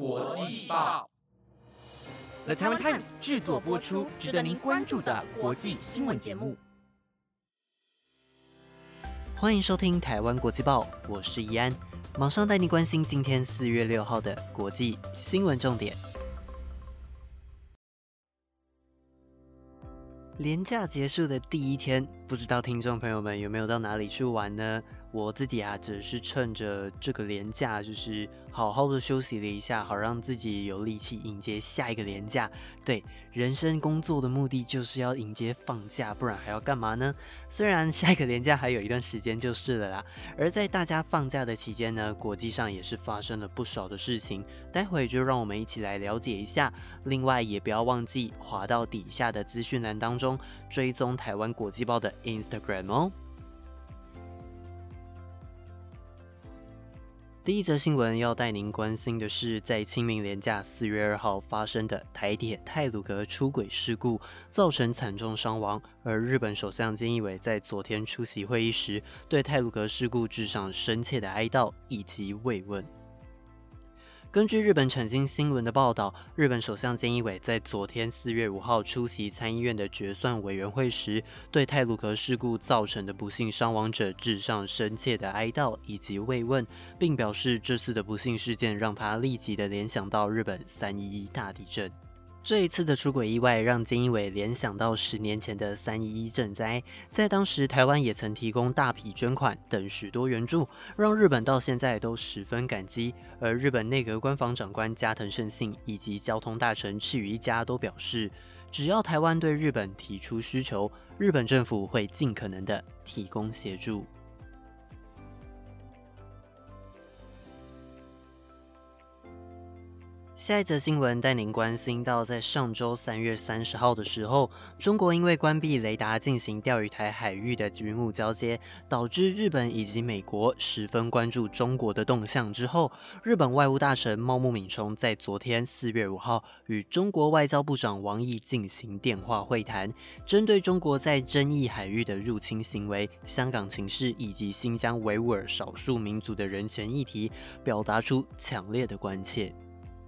国际报，The Taiwan Times 制作播出，值得您关注的国际新闻节目。欢迎收听《台湾国际报》，我是怡安，马上带您关心今天四月六号的国际新闻重点。连假结束的第一天，不知道听众朋友们有没有到哪里去玩呢？我自己啊，只是趁着这个年假，就是好好的休息了一下，好让自己有力气迎接下一个年假。对，人生工作的目的就是要迎接放假，不然还要干嘛呢？虽然下一个年假还有一段时间就是了啦。而在大家放假的期间呢，国际上也是发生了不少的事情，待会就让我们一起来了解一下。另外，也不要忘记滑到底下的资讯栏当中，追踪台湾国际报的 Instagram 哦。第一则新闻要带您关心的是，在清明连假四月二号发生的台铁泰鲁格出轨事故，造成惨重伤亡。而日本首相菅义伟在昨天出席会议时，对泰鲁格事故致上深切的哀悼以及慰问。根据日本产经新闻的报道，日本首相菅义伟在昨天四月五号出席参议院的决算委员会时，对泰鲁格事故造成的不幸伤亡者致上深切的哀悼以及慰问，并表示这次的不幸事件让他立即的联想到日本三一一大地震。这一次的出轨意外让菅义伟联想到十年前的三一一震灾，在当时台湾也曾提供大批捐款等许多援助，让日本到现在都十分感激。而日本内阁官房长官加藤胜信以及交通大臣赤羽一家都表示，只要台湾对日本提出需求，日本政府会尽可能的提供协助。下一则新闻带您关心到，在上周三月三十号的时候，中国因为关闭雷达进行钓鱼台海域的云雾交接，导致日本以及美国十分关注中国的动向。之后，日本外务大臣茂木敏充在昨天四月五号与中国外交部长王毅进行电话会谈，针对中国在争议海域的入侵行为、香港情势以及新疆维吾尔少数民族的人权议题，表达出强烈的关切。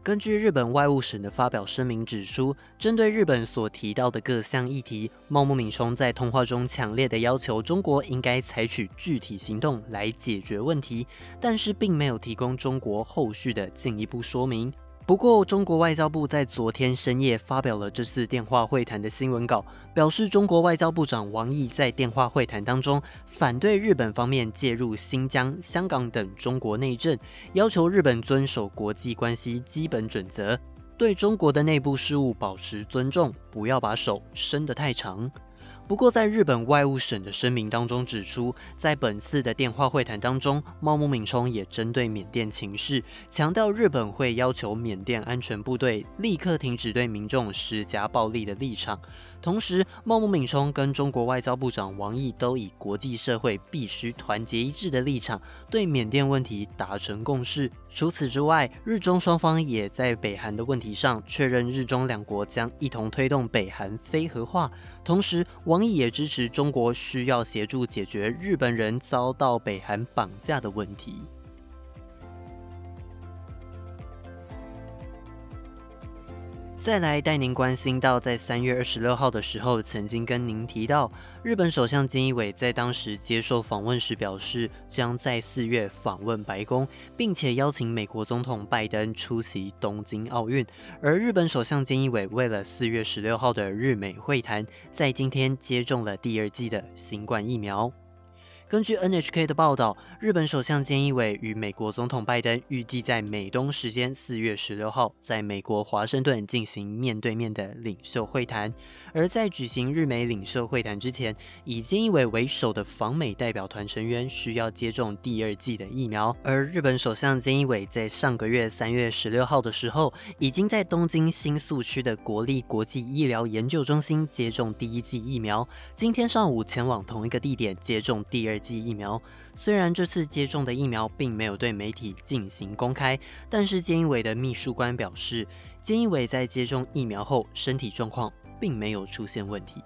根据日本外务省的发表声明指出，针对日本所提到的各项议题，茂木敏充在通话中强烈的要求中国应该采取具体行动来解决问题，但是并没有提供中国后续的进一步说明。不过，中国外交部在昨天深夜发表了这次电话会谈的新闻稿，表示中国外交部长王毅在电话会谈当中反对日本方面介入新疆、香港等中国内政，要求日本遵守国际关系基本准则，对中国的内部事务保持尊重，不要把手伸得太长。不过，在日本外务省的声明当中指出，在本次的电话会谈当中，茂木敏充也针对缅甸情势，强调日本会要求缅甸安全部队立刻停止对民众施加暴力的立场。同时，茂木敏充跟中国外交部长王毅都以国际社会必须团结一致的立场，对缅甸问题达成共识。除此之外，日中双方也在北韩的问题上确认，日中两国将一同推动北韩非核化。同时，王毅也支持中国需要协助解决日本人遭到北韩绑架的问题。再来带您关心到，在三月二十六号的时候，曾经跟您提到，日本首相菅义伟在当时接受访问时表示，将在四月访问白宫，并且邀请美国总统拜登出席东京奥运。而日本首相菅义伟为了四月十六号的日美会谈，在今天接种了第二剂的新冠疫苗。根据 NHK 的报道，日本首相菅义伟与美国总统拜登预计在美东时间四月十六号在美国华盛顿进行面对面的领袖会谈。而在举行日美领袖会谈之前，以菅义伟为首的访美代表团成员需要接种第二剂的疫苗。而日本首相菅义伟在上个月三月十六号的时候，已经在东京新宿区的国立国际医疗研究中心接种第一剂疫苗。今天上午前往同一个地点接种第二。剂疫苗，虽然这次接种的疫苗并没有对媒体进行公开，但是菅义伟的秘书官表示，菅义伟在接种疫苗后身体状况并没有出现问题。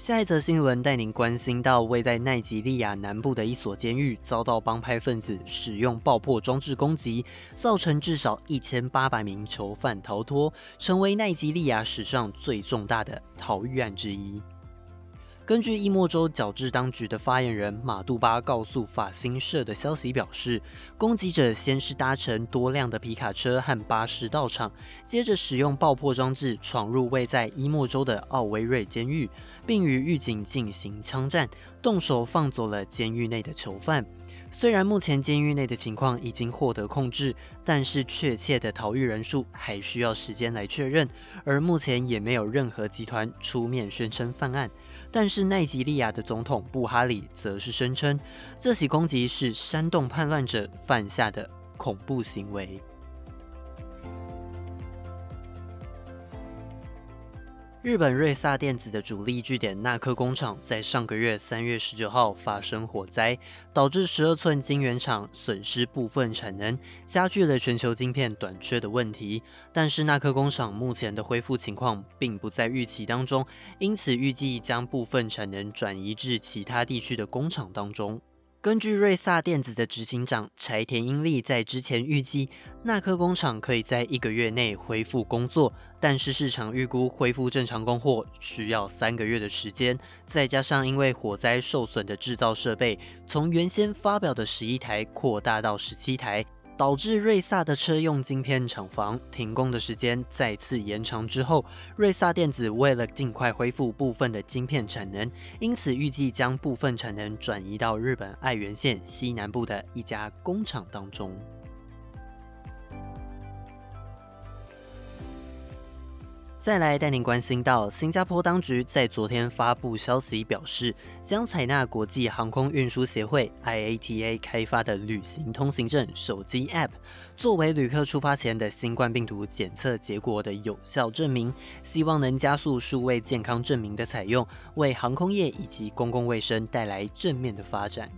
下一则新闻带您关心到，位在奈及利亚南部的一所监狱遭到帮派分子使用爆破装置攻击，造成至少一千八百名囚犯逃脱，成为奈及利亚史上最重大的逃狱案之一。根据伊莫州矫治当局的发言人马杜巴告诉法新社的消息表示，攻击者先是搭乘多辆的皮卡车和巴士到场，接着使用爆破装置闯入位在伊莫州的奥威瑞监狱，并与狱警进行枪战，动手放走了监狱内的囚犯。虽然目前监狱内的情况已经获得控制，但是确切的逃狱人数还需要时间来确认，而目前也没有任何集团出面宣称犯案。但是奈及利亚的总统布哈里则是声称，这起攻击是煽动叛乱者犯下的恐怖行为。日本瑞萨电子的主力据点纳科工厂在上个月三月十九号发生火灾，导致十二寸晶圆厂损失部分产能，加剧了全球晶片短缺的问题。但是纳科工厂目前的恢复情况并不在预期当中，因此预计将部分产能转移至其他地区的工厂当中。根据瑞萨电子的执行长柴田英利在之前预计，纳科工厂可以在一个月内恢复工作，但是市场预估恢复正常供货需要三个月的时间。再加上因为火灾受损的制造设备，从原先发表的十一台扩大到十七台。导致瑞萨的车用晶片厂房停工的时间再次延长之后，瑞萨电子为了尽快恢复部分的晶片产能，因此预计将部分产能转移到日本爱媛县西南部的一家工厂当中。再来带您关心到，新加坡当局在昨天发布消息，表示将采纳国际航空运输协会 IATA 开发的旅行通行证手机 App，作为旅客出发前的新冠病毒检测结果的有效证明，希望能加速数位健康证明的采用，为航空业以及公共卫生带来正面的发展。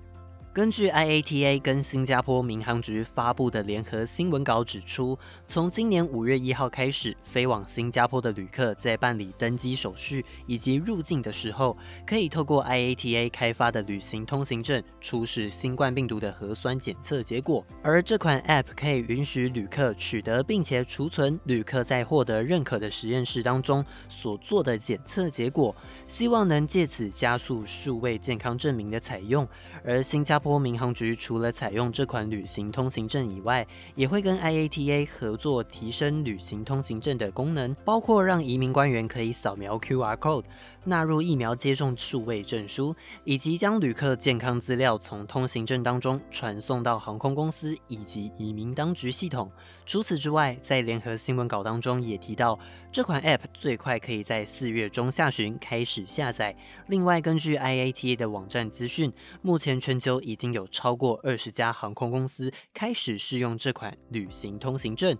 根据 IATA 跟新加坡民航局发布的联合新闻稿指出，从今年五月一号开始，飞往新加坡的旅客在办理登机手续以及入境的时候，可以透过 IATA 开发的旅行通行证出示新冠病毒的核酸检测结果。而这款 App 可以允许旅客取得并且储存旅客在获得认可的实验室当中所做的检测结果，希望能借此加速数位健康证明的采用。而新加波民航局除了采用这款旅行通行证以外，也会跟 IATA 合作提升旅行通行证的功能，包括让移民官员可以扫描 QR code，纳入疫苗接种数位证书，以及将旅客健康资料从通行证当中传送到航空公司以及移民当局系统。除此之外，在联合新闻稿当中也提到，这款 App 最快可以在四月中下旬开始下载。另外，根据 IATA 的网站资讯，目前全球已经有超过二十家航空公司开始试用这款旅行通行证。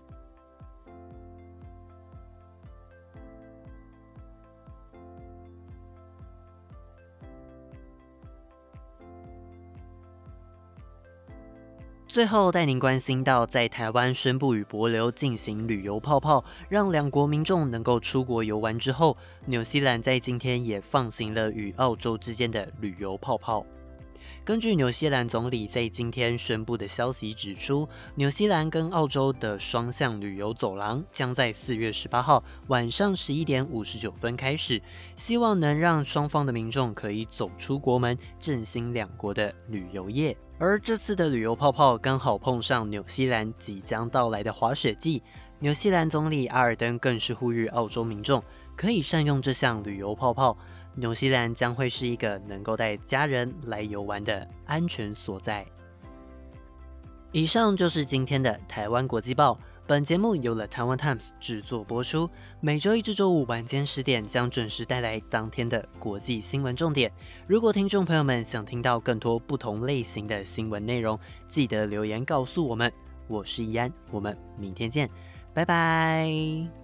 最后带您关心到，在台湾宣布与博流进行旅游泡泡，让两国民众能够出国游玩之后，纽西兰在今天也放行了与澳洲之间的旅游泡泡。根据纽西兰总理在今天宣布的消息指出，纽西兰跟澳洲的双向旅游走廊将在四月十八号晚上十一点五十九分开始，希望能让双方的民众可以走出国门，振兴两国的旅游业。而这次的旅游泡泡刚好碰上纽西兰即将到来的滑雪季，纽西兰总理阿尔登更是呼吁澳洲民众可以善用这项旅游泡泡。纽西兰将会是一个能够带家人来游玩的安全所在。以上就是今天的台湾国际报。本节目由了台湾 Times 制作播出，每周一至周五晚间十点将准时带来当天的国际新闻重点。如果听众朋友们想听到更多不同类型的新闻内容，记得留言告诉我们。我是易安，我们明天见，拜拜。